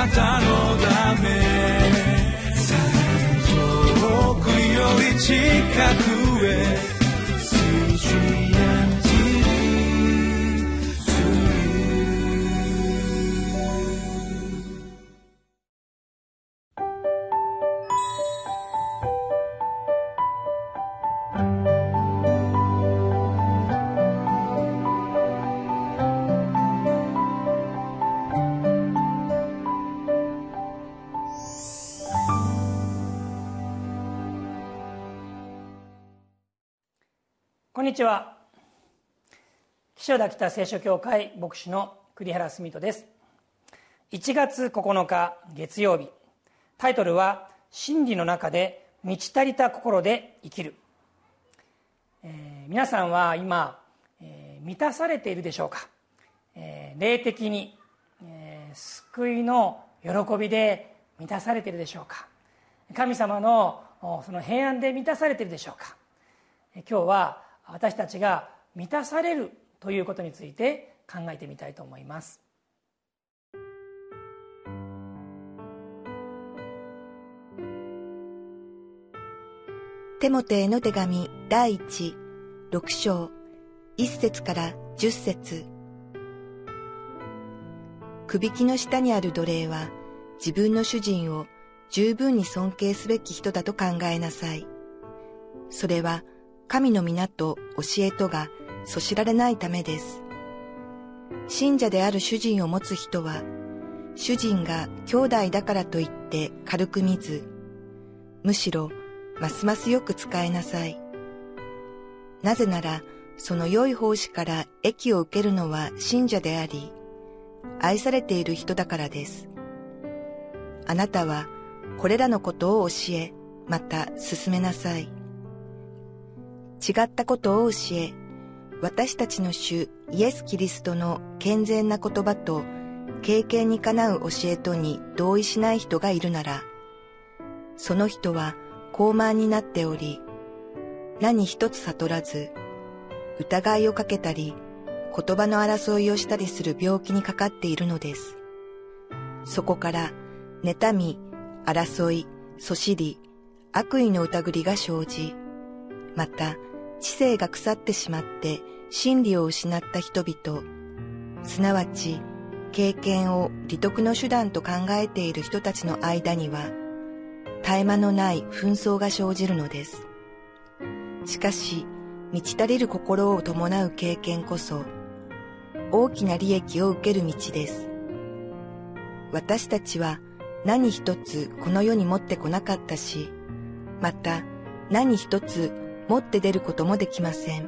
なたのため。遠くより近く。にちは。岸田北聖書協会牧師の栗原澄人です。1月9日月曜日。タイトルは「真理の中で満ち足りた心で生きる」えー、皆さんは今、えー、満たされているでしょうか、えー、霊的に、え、救いの喜びで満たされているでしょうか？神様のその平安で満たされているでしょうか？今日は私たちが満たされるということについて考えてみたいと思いますテモテへの手紙第一六章一節から十節くびきの下にある奴隷は自分の主人を十分に尊敬すべき人だと考えなさい。それは神の皆と教えとがそしられないためです。信者である主人を持つ人は、主人が兄弟だからといって軽く見ず、むしろますますよく使えなさい。なぜなら、その良い奉仕から益を受けるのは信者であり、愛されている人だからです。あなたはこれらのことを教え、また進めなさい。違ったことを教え、私たちの主イエス・キリストの健全な言葉と経験にかなう教えとに同意しない人がいるなら、その人は高慢になっており、何一つ悟らず、疑いをかけたり、言葉の争いをしたりする病気にかかっているのです。そこから、妬み、争い、そしり、悪意の疑りが生じ、また、知性が腐ってしまって真理を失った人々、すなわち経験を利得の手段と考えている人たちの間には、絶え間のない紛争が生じるのです。しかし、満ち足りる心を伴う経験こそ、大きな利益を受ける道です。私たちは何一つこの世に持ってこなかったし、また何一つ持って出ることもできません。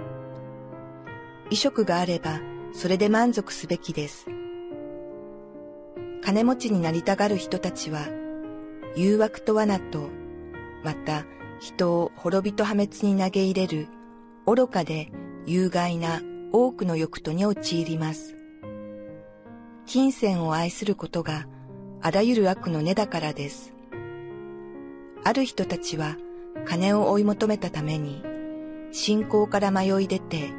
衣食があれば、それで満足すべきです。金持ちになりたがる人たちは、誘惑と罠と、また人を滅びと破滅に投げ入れる愚かで有害な多くの欲とに陥ります。金銭を愛することがあらゆる悪の根だからです。ある人たちは金を追い求めたために信仰から迷い出て、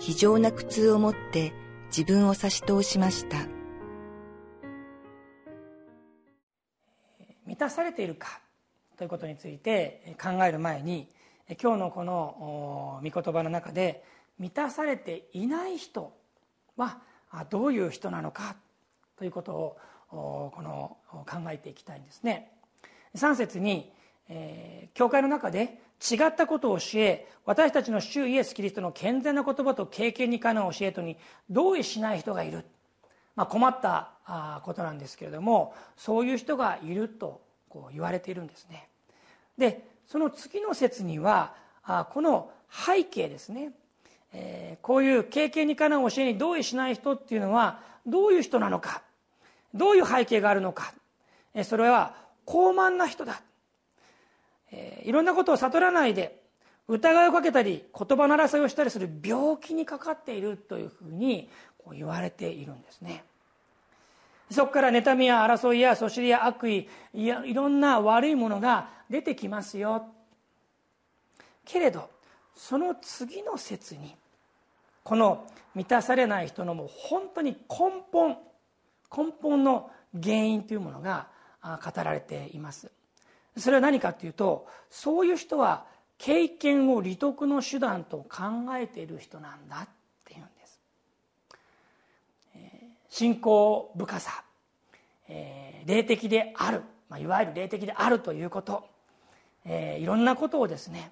非常な苦痛を持って自分を差し通しました。満たされているかということについて考える前に今日のこの御言葉の中で満たされていない人はどういう人なのかということをこの考えていきたいんですね。3節に、えー、教会の中で違ったことを教え私たちの主イエス・キリストの健全な言葉と経験にかなう教えとに同意しない人がいる、まあ、困ったことなんですけれどもそういう人がいるとこう言われているんですね。でその次の説にはこの背景ですね、えー、こういう経験にかなう教えに同意しない人っていうのはどういう人なのかどういう背景があるのか。それは高慢な人だ。えー、いろんなことを悟らないで疑いをかけたり言葉の争いをしたりする病気にかかっているというふうにこう言われているんですね。そこから妬みや争いやそしりや悪意いやいろんな悪いものが出てきますよ。けれどその次の説にこの満たされない人のもう本当に根本根本の原因というものが語られています。それは何かというとそういう人は経験を利得の手段と考えている人なんだっていうんです。信仰深さ霊的であるいわゆる霊的であるということいろんなことをですね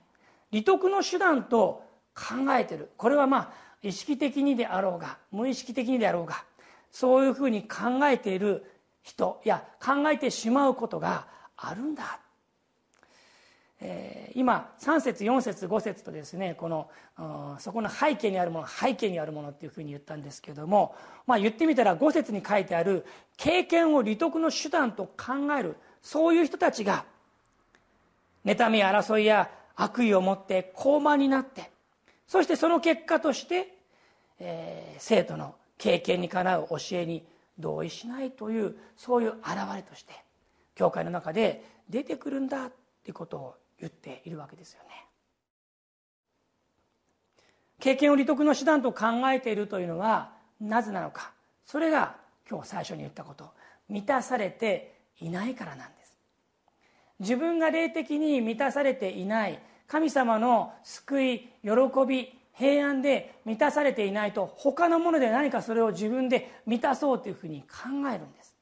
利得の手段と考えてる。これはまあ意識的にであろうが無意識的にであろうがそういうふうに考えている人や考えてしまうことがあるんだ、えー、今3節4節5節とですねこの、そこの背景にあるもの背景にあるものっていうふうに言ったんですけども、まあ、言ってみたら5節に書いてある経験を利得の手段と考えるそういう人たちが妬み争いや悪意を持って高慢になってそしてその結果として、えー、生徒の経験にかなう教えに同意しないというそういう現れとして教会の中で出てくるんだっていうことを言っているわけですよね。経験を利得の手段と考えているというのはなぜなのか。それが今日最初に言ったこと。満たされていないからなんです。自分が霊的に満たされていない。神様の救い喜び平安で満たされていないと他のもので何かそれを自分で満たそうというふうに考えるんです。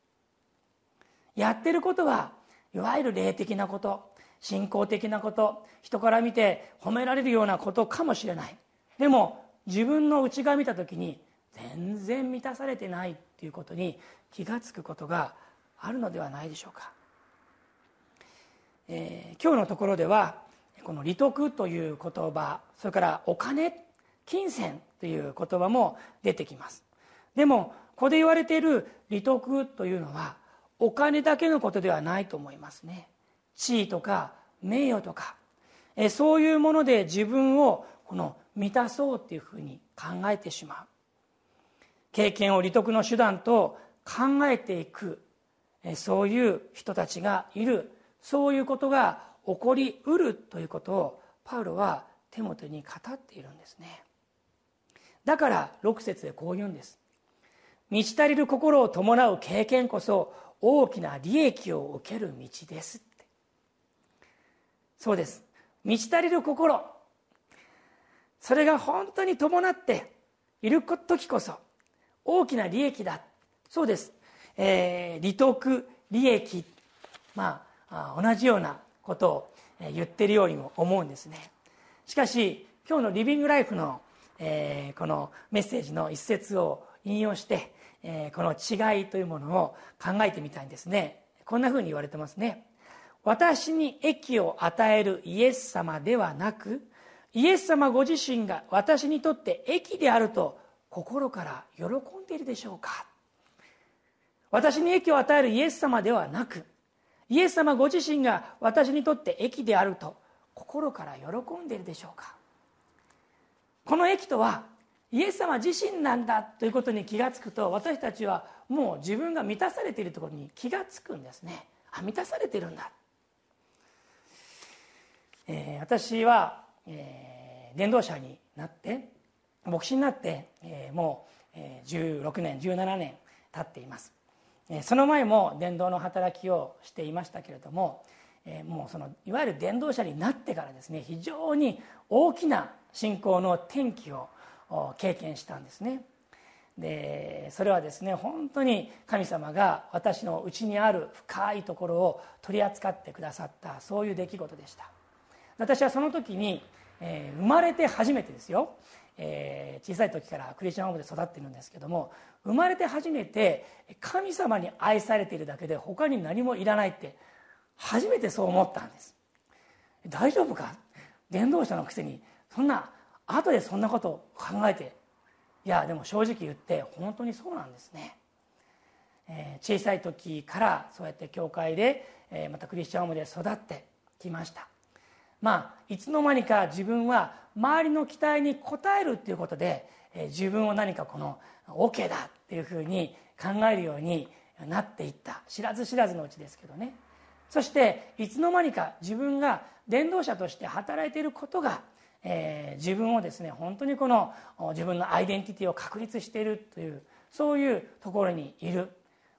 やってることはいわゆる霊的なこと。信仰的なこと人から見て褒められるようなことかもしれない。でも自分の内側見た時に全然満たされてないっていうことに気が付くことがあるのではないでしょうか、えー、今日のところではこの利得という言葉それからお金金銭という言葉も出てきます。でもここで言われている利得というのはお金だけのことではないと思いますね。地位とか名誉とかえそういうもので自分をこの満たそうっていうふうに考えてしまう。経験を利得の手段と考えていくそういう人たちがいる。そういうことが起こりうるということをパウロはテモテに語っているんですね。だから6節でこう言うんです。満ち足りる心を伴う経験こそ大きな利益を受ける道です。そうです。満ち足りる心。それが本当に伴っている時こそ大きな利益だ。そうです、えー、利得利益。まあ同じようなことを言ってるようにも思うんですね。しかし今日のリビングライフの、えー、このメッセージの一節を引用して、えー、この違いというものを考えてみたいんですね。こんなふうに言われてますね。私に益を与えるイエス様ではなくイエス様ご自身が私にとって益であると心から喜んでいるでしょうか？私に益を与えるイエス様ではなくイエス様ご自身が私にとって益であると心から喜んでいるでしょうか？この益とはイエス様自身なんだということに気が付くと私たちはもう自分が満たされているところに気が付くんですね。あ満たされてるんだ、えー、私は、えー、伝道者になって牧師になって、えー、もう、えー、16年17年経っています。えその前も伝道の働きをしていましたけれどもえもうそのいわゆる伝道者になってからですね非常に大きな信仰の転機を経験したんですね。でそれはですね本当に神様が私のうちにある深いところを取り扱ってくださったそういう出来事でした。私はその時に、えー、生まれて初めてですよ。えー、小さい時からクリスチャンホームで育ってるんですけども生まれて初めて神様に愛されているだけで他に何もいらないって初めてそう思ったんです。大丈夫か？伝道者のくせにそんな後でそんなことを考えていやでも正直言って本当にそうなんですね、えー、小さい時からそうやって教会で、えー、またクリスチャンホームで育ってきました。まあいつの間にか自分は周りの期待に応えるっていうことで、え自分を何かこの OK だっていうふうに考えるようになっていった。知らず知らずのうちですけどね。そしていつの間にか自分が伝道者として働いていることが、えー、自分をですね本当にこの自分のアイデンティティを確立しているというそういうところにいる、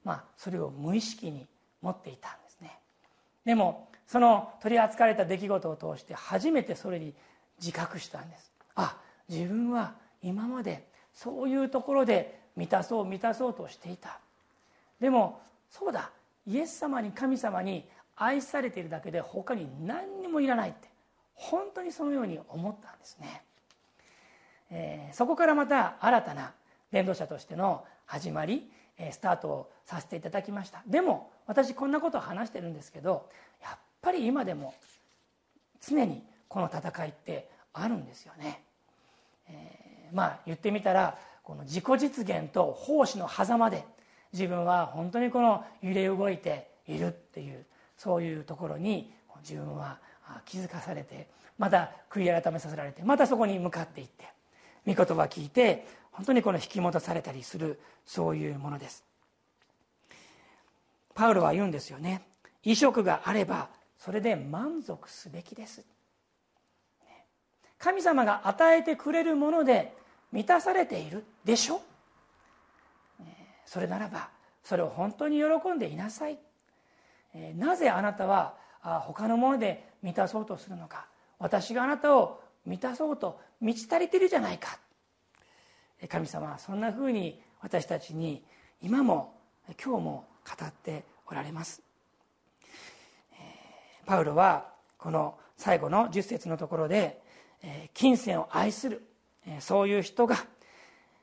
まあ、それを無意識に持っていたんですね。でもその取り扱われた出来事を通して初めてそれに自覚したんです。あ自分は今までそういうところで満たそう満たそうとしていた。でもそうだ。イエス様に神様に愛されているだけで他に何にもいらないって本当にそのように思ったんですね、えー、そこからまた新たな伝道者としての始まりスタートをさせていただきました。でも私こんなことを話してるんですけどやっぱり今でも常にこの戦いってあるんですよね、えー、まあ言ってみたらこの自己実現と奉仕の狭間で自分は本当にこの揺れ動いているっていうそういうところに自分は気づかされてまた悔い改めさせられてまたそこに向かっていって御言葉聞いて本当にこの引き戻されたりするそういうものです。パウロは言うんですよね。衣食があればそれで満足すべきです。神様が与えてくれるもので満たされているでしょ？それならばそれを本当に喜んでいなさい。なぜあなたは他のもので満たそうとするのか？私があなたを満たそうと満ち足りてるじゃないか。神様はそんなふうに私たちに今も今日も語っておられます。パウロはこの最後の10節のところで金銭を愛するそういう人が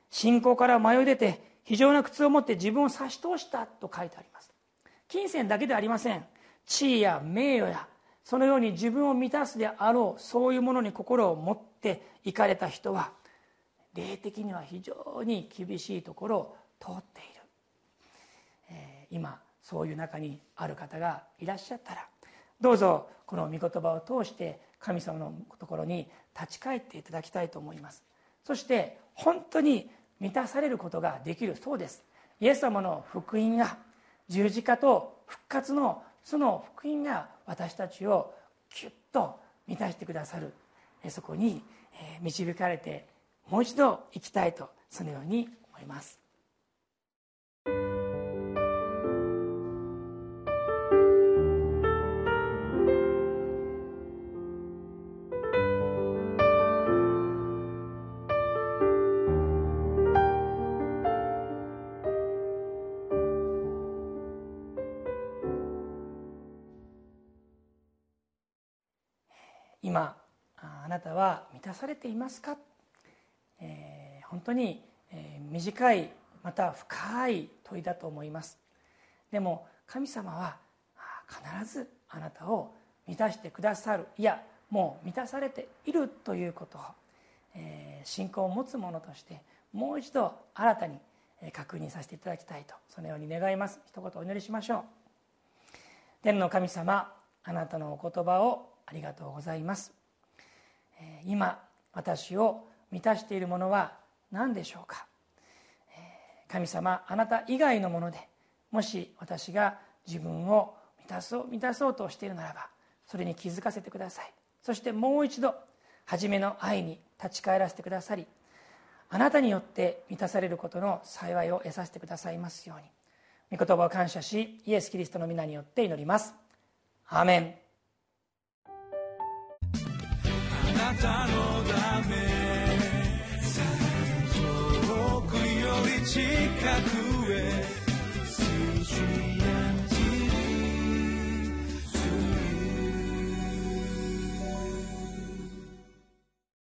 信仰から迷い出て非常な靴を持って自分を差し通したと書いてあります。金銭だけではありません。地位や名誉やそのように自分を満たすであろうそういうものに心を持っていかれた人は霊的には非常に厳しいところを通っている、えー、今そういう中にある方がいらっしゃったらどうぞこの御言葉を通して神様のところに立ち返っていただきたいと思います。そして本当に満たされることができるそうです。イエス様の福音が十字架と復活のその福音が私たちをキュッと満たしてくださる。そこに導かれてもう一度行きたいとそのように思います。今あなたは満たされていますか、えー、本当に、えー、短いまた深い問いだと思います。でも神様は必ずあなたを満たしてくださる。いやもう満たされているということを、えー、信仰を持つ者としてもう一度新たに確認させていただきたいとそのように願います。一言お祈りしましょう。天の神様あなたのお言葉をありがとうございます。今私を満たしているものは何でしょうか？神様あなた以外のものでもし私が自分を満たそう満たそうとしているならばそれに気づかせてください。そしてもう一度初めの愛に立ち返らせてくださりあなたによって満たされることの幸いを得させてくださいますように御言葉を感謝しイエス・キリストの皆によって祈ります。アーメン。たのため遠くより近くへ